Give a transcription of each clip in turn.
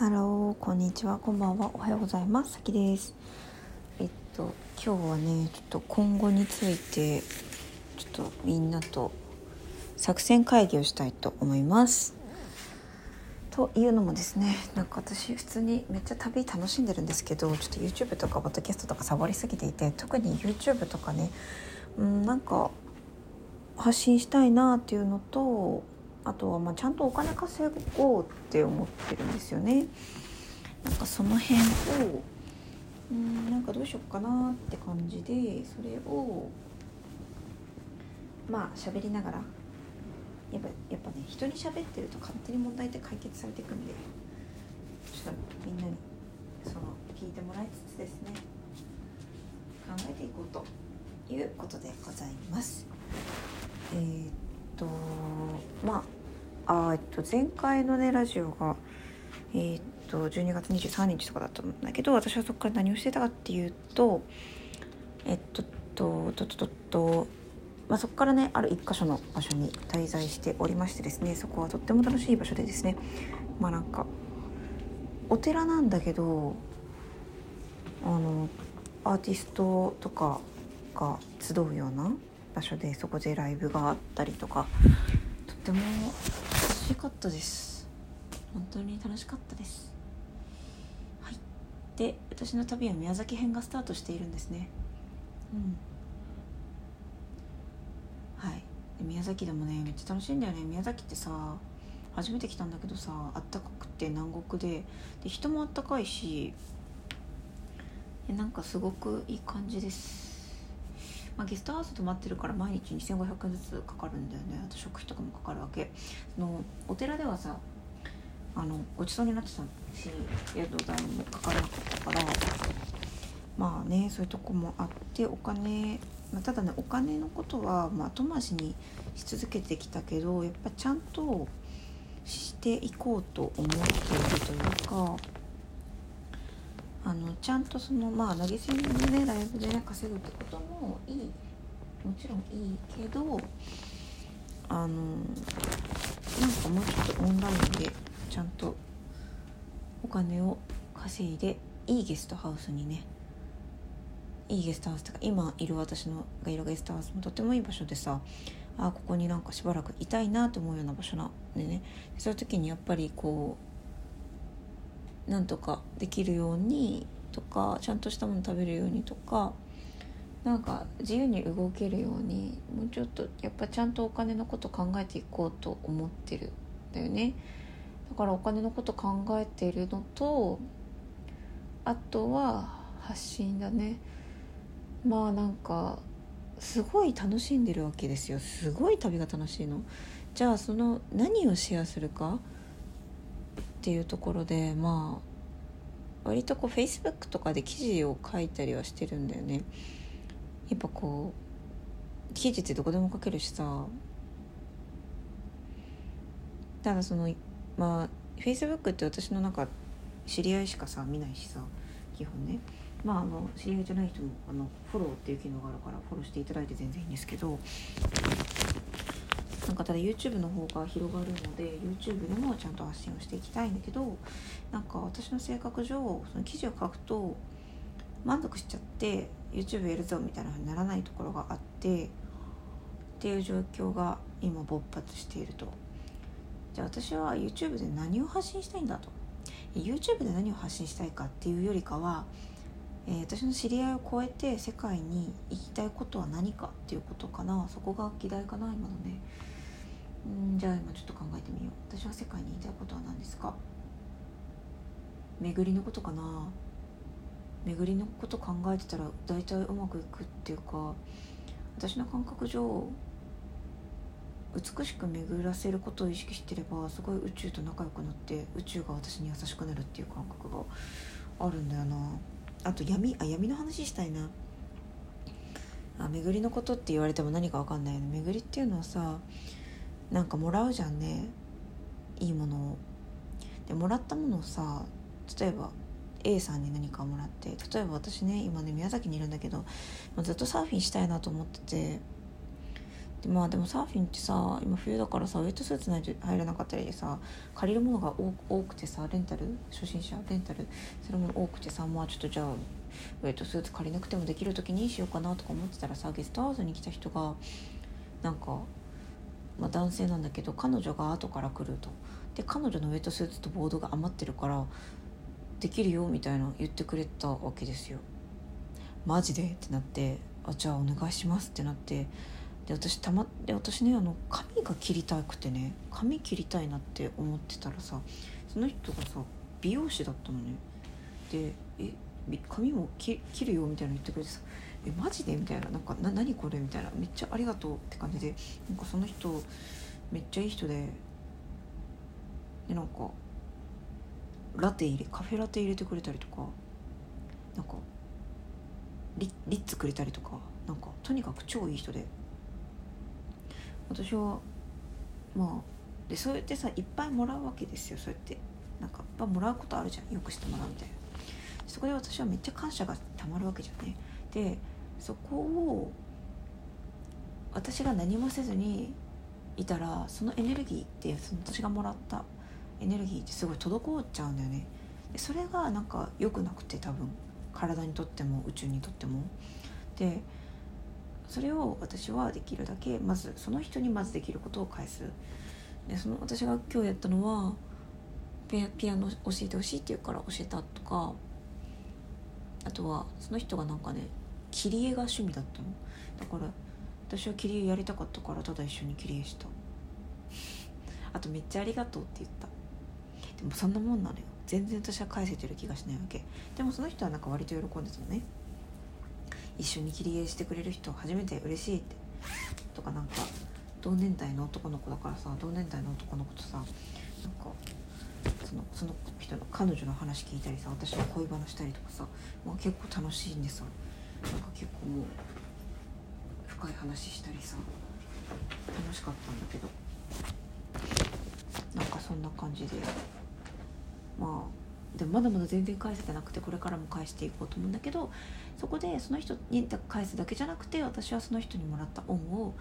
ハロー、こんにちは、こんばんは、おはようございます。さきです。えっと、今日はね、ちょっと今後について、ちょっとみんなと作戦会議をしたいと思います。というのもですね、なんか私普通にめっちゃ旅楽しんでるんですけど、ちょっと YouTube とかポッドキャストとかサボりすぎていて、特に YouTube とかね、うん、なんか発信したいなっていうのと、あとはまあちゃんとお金稼ごうって思ってるんですよね。なんかその辺をうんなんかどうしようかなって感じでそれをまあ喋りながらやっぱやっぱね人に喋ってると勝手に問題って解決されていくんでちょっとみんなにその聞いてもらいつつですね考えていこうということでございます。えーっとまああえっと前回のねラジオがえーっと12月23日とかだったんだけど私はそこから何をしてたかっていうとえっとととととと、まあ、そこからねある一箇所の場所に滞在しておりましてですねそこはとっても楽しい場所でですねまあなんかお寺なんだけどあのアーティストとかが集うような場所でそこでライブがあったりとかっても楽しかったです。本当に楽しかったです。はい。で私の旅は宮崎編がスタートしているんですね。うん。はい。宮崎でもねめっちゃ楽しいんだよね。宮崎ってさ初めて来たんだけどさあったかくて南国で。で人もあったかいしえなんかすごくいい感じです。まあ、ゲストハウス泊まってるから毎日2500円ずつかかるんだよね。あと食費とかもかかるわけ。そのお寺ではさあのごちそうになってたし宿代もかからなかったから。まあねそういうとこもあってお金、まあ、ただねお金のことは、ま、後回しにし続けてきたけどやっぱちゃんとしていこうと思っているというかあのちゃんとそのまあ投げ銭でねライブでね稼ぐってこともいい。もちろんいいけどあのなんかもうちょっとオンラインでちゃんとお金を稼いでいいゲストハウスにねいいゲストハウスとか今いる私のがいるゲストハウスもとてもいい場所でさあここになんかしばらくいたいなと思うような場所なんでねそういう時にやっぱりこうなんとかできるようにとかちゃんとしたもの食べるようにとかなんか自由に動けるようにもうちょっとやっぱちゃんとお金のこと考えていこうと思ってるんだよね。だからお金のこと考えているのとあとは発信だね。まあなんかすごい楽しんでるわけですよ。すごい旅が楽しいの。じゃあその何をシェアするかっていうところでまあ割とこう Facebook とかで記事を書いたりはしてるんだよね。やっぱこう記事ってどこでも書けるしさ。ただそのまあ Facebook って私のなんか知り合いしかさ見ないしさ基本ね。まああの知り合いじゃない人もあのフォローっていう機能があるからフォローしていただいて全然いいんですけど。なんかただ YouTube の方が広がるので YouTube でもちゃんと発信をしていきたいんだけどなんか私の性格上その記事を書くと満足しちゃって YouTube やるぞみたいなふうにならないところがあってっていう状況が今勃発していると。じゃあ私は YouTube で何を発信したいんだと。YouTube で何を発信したいかっていうよりかは、えー私の知り合いを超えて世界に行きたいことは何かっていうことかな。そこが議題かな今のね。うんじゃあ今ちょっと考えてみよう。私は世界に言いたいことは何ですか？巡りのことかな？巡りのこと考えてたら大体うまくいくっていうか私の感覚上美しく巡らせることを意識してればすごい宇宙と仲良くなって宇宙が私に優しくなるっていう感覚があるんだよな。あと闇あ闇の話したいな。あ巡りのことって言われても何か分かんないよね。巡りっていうのはさなんかもらうじゃんね。いいものを。でもらったものをさ例えば A さんに何かもらって例えば私ね今ね宮崎にいるんだけど、まずっとサーフィンしたいなと思っててでまあでもサーフィンってさ今冬だからさウェットスーツないと入れなかったりでさ借りるものが多くてさレンタル？初心者？レンタル？するもの多くてさまあちょっとじゃあウェットスーツ借りなくてもできる時にしようかなとか思ってたらさゲストハウスに来た人がなんか、まあ、男性なんだけど彼女が後から来ると。で彼女のウェットスーツとボードが余ってるからできるよみたいな言ってくれたわけですよ。マジで？ってなってあじゃあお願いしますってなって。で私たまで私ねあの髪が切りたくてね髪切りたいなって思ってたらさその人がさ美容師だったのね。でえ髪も切るよみたいな言ってくれてさえマジでみたいな。なんかな何これみたいな。めっちゃありがとうって感じで。なんかその人めっちゃいい人で。でなんかラテ入れカフェラテ入れてくれたりとか。なんかリリッツくれたりとか。なんかとにかく超いい人で。私はまあでそうやってさいっぱいもらうわけですよ。そうやって。なんかいっぱもらうことあるじゃん。よくしてもらうみたいな。そこで私はめっちゃ感謝がたまるわけじゃね。でそこを私が何もせずにいたらそのエネルギーってその私がもらったエネルギーってすごい滞っちゃうんだよね。でそれがなんか良くなくて多分体にとっても宇宙にとっても。でそれを私はできるだけまずその人にまずできることを返す。でその私が今日やったのはピアノ教えてほしいって言うから教えたとかあとはその人がなんかね切り絵が趣味だったの？だから私は切り絵やりたかったからただ一緒に切り絵した。あとめっちゃありがとうって言った。でもそんなもんなのよ。全然私は返せてる気がしないわけ。でもその人はなんか割と喜んでたのね。一緒に切り絵してくれる人初めて嬉しいって。とかなんか同年代の男の子だからさ同年代の男の子とさなんかそのその人の彼女の話聞いたりさ私の恋話したりとかさ、まあ、結構楽しいんでさなんか結構もう深い話したりさ楽しかったんだけど。なんかそんな感じで。まあでもまだまだ全然返せてなくてこれからも返していこうと思うんだけどそこでその人に返すだけじゃなくて私はその人にもらった恩を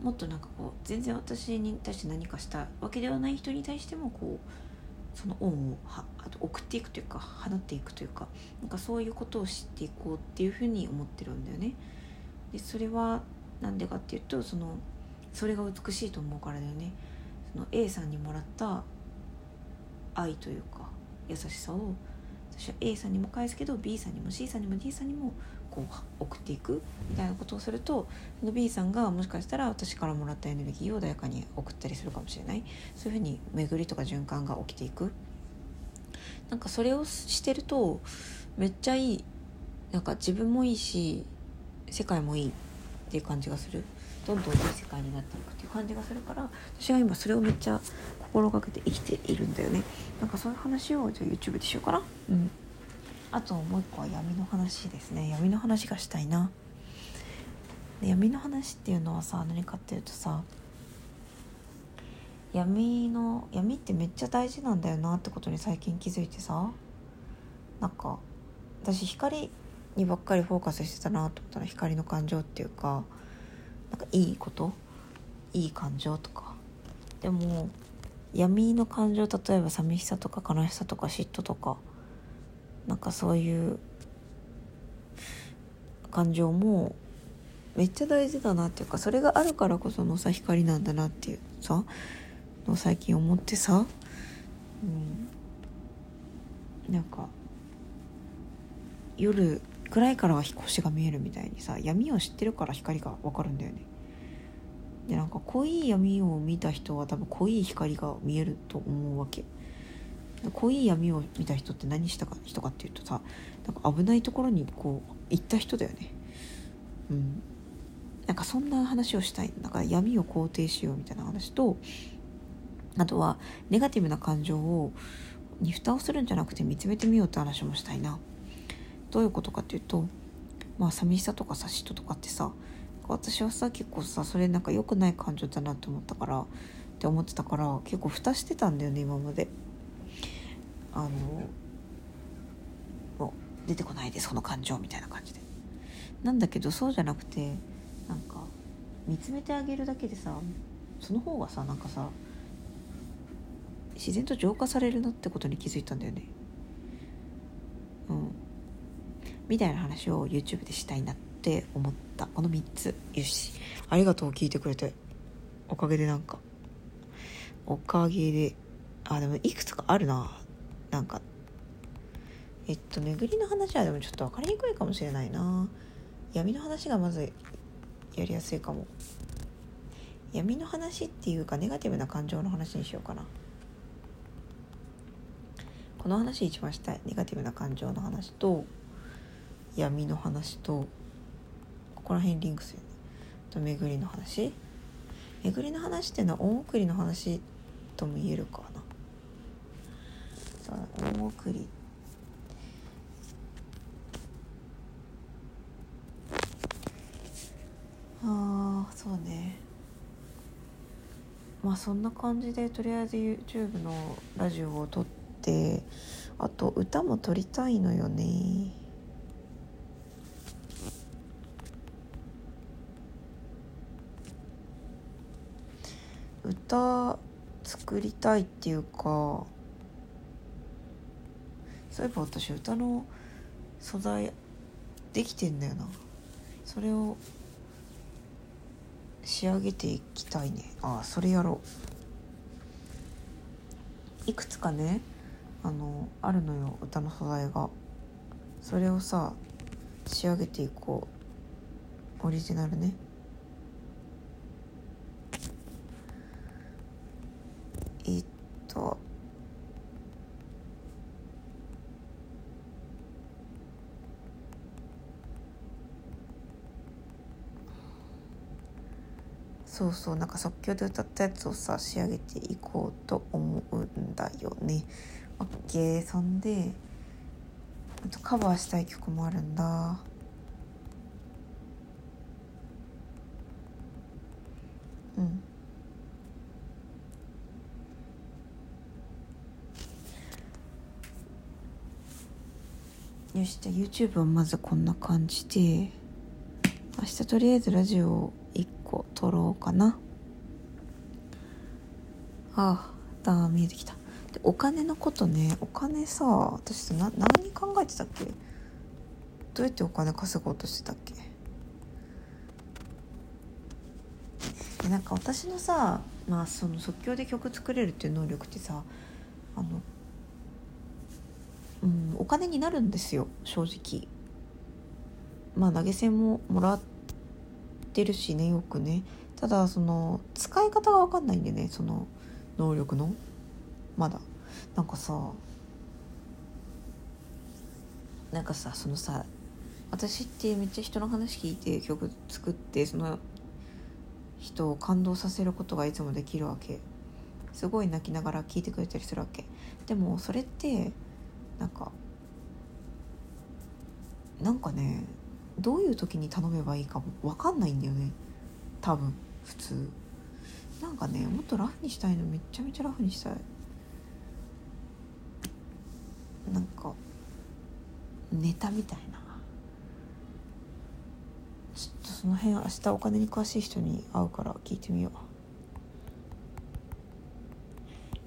もっとなんかこう全然私に対して何かしたわけではない人に対してもこうその恩をはあと送っていくというか放っていくというかなんかそういうことを知っていこうっていうふうに思ってるんだよね。でそれは何でかっていうとそのそれが美しいと思うからだよね。その A さんにもらった愛というか優しさを私は A さんにも返すけど B さんにも C さんにも D さんにもこう送っていくみたいなことをするとその B さんがもしかしたら私からもらったエネルギーを誰かに送ったりするかもしれない。そういうふうに巡りとか循環が起きていく。なんかそれをしてるとめっちゃいい。なんか自分もいいし世界もいいっていう感じがする。どんどんいい世界になっていくっていう感じがするから私は今それをめっちゃ心がけて生きているんだよね。なんかそういう話をじゃあ YouTube でしようかな。うん。あともう一個は闇の話ですね。闇の話がしたいな。闇の話っていうのはさ何かっていうとさ闇の闇ってめっちゃ大事なんだよなってことに最近気づいてさなんか私光にばっかりフォーカスしてたなと思ったら光の感情っていうかなんかいいこと？いい感情とか。でも闇の感情例えば寂しさとか悲しさとか嫉妬とかなんかそういう感情もめっちゃ大事だなっていうかそれがあるからこそのさ光なんだなっていうさの最近思ってさ、うん、なんか夜暗いからは星が見えるみたいにさ闇を知ってるから光が分かるんだよね。でなんか濃い闇を見た人は多分濃い光が見えると思うわけ。濃い闇を見た人って何したか人かっていうとさなんか危ないところにこう行った人だよね。うん。なんかそんな話をしたい。なんか闇を肯定しようみたいな話とあとはネガティブな感情をに蓋をするんじゃなくて見つめてみようって話もしたいな。どういうことかっていうとまあ寂しさとかさ嫉妬とかってさ私はさ結構さそれなんか良くない感情だなって思ったからって思ってたから結構蓋してたんだよね今まで。あのもう出てこないですこの感情みたいな感じで。なんだけどそうじゃなくてなんか見つめてあげるだけでさその方がさなんかさ自然と浄化されるなってことに気づいたんだよね。うん。みたいな話を YouTube でしたいなって思った。この3つ。よし。ありがとう聞いてくれて。おかげでなんか。おかげで。あでもいくつかあるな。なんかえっと巡りの話はでもちょっと分かりにくいかもしれないな。闇の話がまずやりやすいかも。闇の話っていうかネガティブな感情の話にしようかな。この話一番したい。ネガティブな感情の話と闇の話とここら辺リンクするね。と巡りの話。巡りの話っていうのは恩送りの話とも言えるかなさあ恩送り。ああそうね。まあそんな感じでとりあえず YouTube のラジオを撮ってあと歌も撮りたいのよね。歌作りたいっていうかそういえば私歌の素材できてんだよな。それを仕上げていきたいね。ああそれやろう。いくつかねあのあるのよ歌の素材が。それをさ仕上げていこう。オリジナルね。えっとそうそうなんか即興で歌ったやつをさ仕上げていこうと思うんだよね。OK そんであとカバーしたい曲もあるんだ。うんよしじゃあ YouTube はまずこんな感じで明日とりあえずラジオを個撮ろうかな。ああだ見えてきた。でお金のことね。お金さ私な何考えてたっけ？どうやってお金稼ごうとしてたっけ？えなんか私のさまあその即興で曲作れるっていう能力ってさあのうんお金になるんですよ正直。まあ投げ銭ももらってるしねよくね。ただその使い方が分かんないんでねその能力の。まだ。なんかさなんかさそのさ私ってめっちゃ人の話聞いて曲作ってその人を感動させることがいつもできるわけ。すごい泣きながら聞いてくれたりするわけ。でもそれってなんかなんかねどういう時に頼めばいいかも分かんないんだよね。多分普通。なんかねもっとラフにしたいのめちゃめちゃラフにしたい。なんかネタみたいな。ちょっとその辺明日お金に詳しい人に会うから聞いてみよ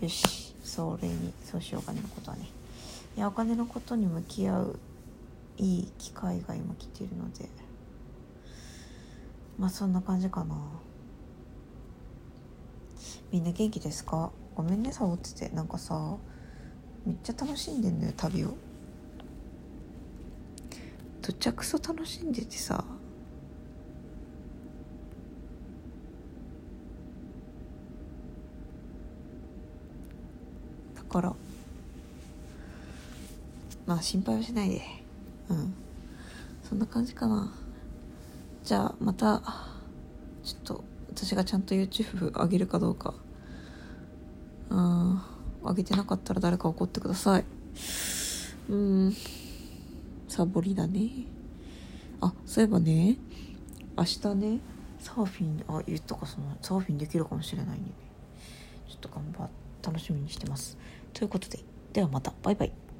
う。よしそれにそうしようお金のことはね。いやお金のことに向き合ういい機会が今来てるのでまあそんな感じかな。みんな元気ですか？ごめんねサボってて。なんかさめっちゃ楽しんでんのよ旅を。どちゃくそ楽しんでてさ。だからまあ心配はしないで。そんな感じかな。じゃあまたちょっと私がちゃんと YouTube 上げるかどうか。うん上げてなかったら誰か怒ってください。うん。サボりだね。あそういえばね明日ねサーフィンあ言ったかそのサーフィンできるかもしれないんでね。ちょっと頑張って楽しみにしてます。ということでではまた。バイバイ。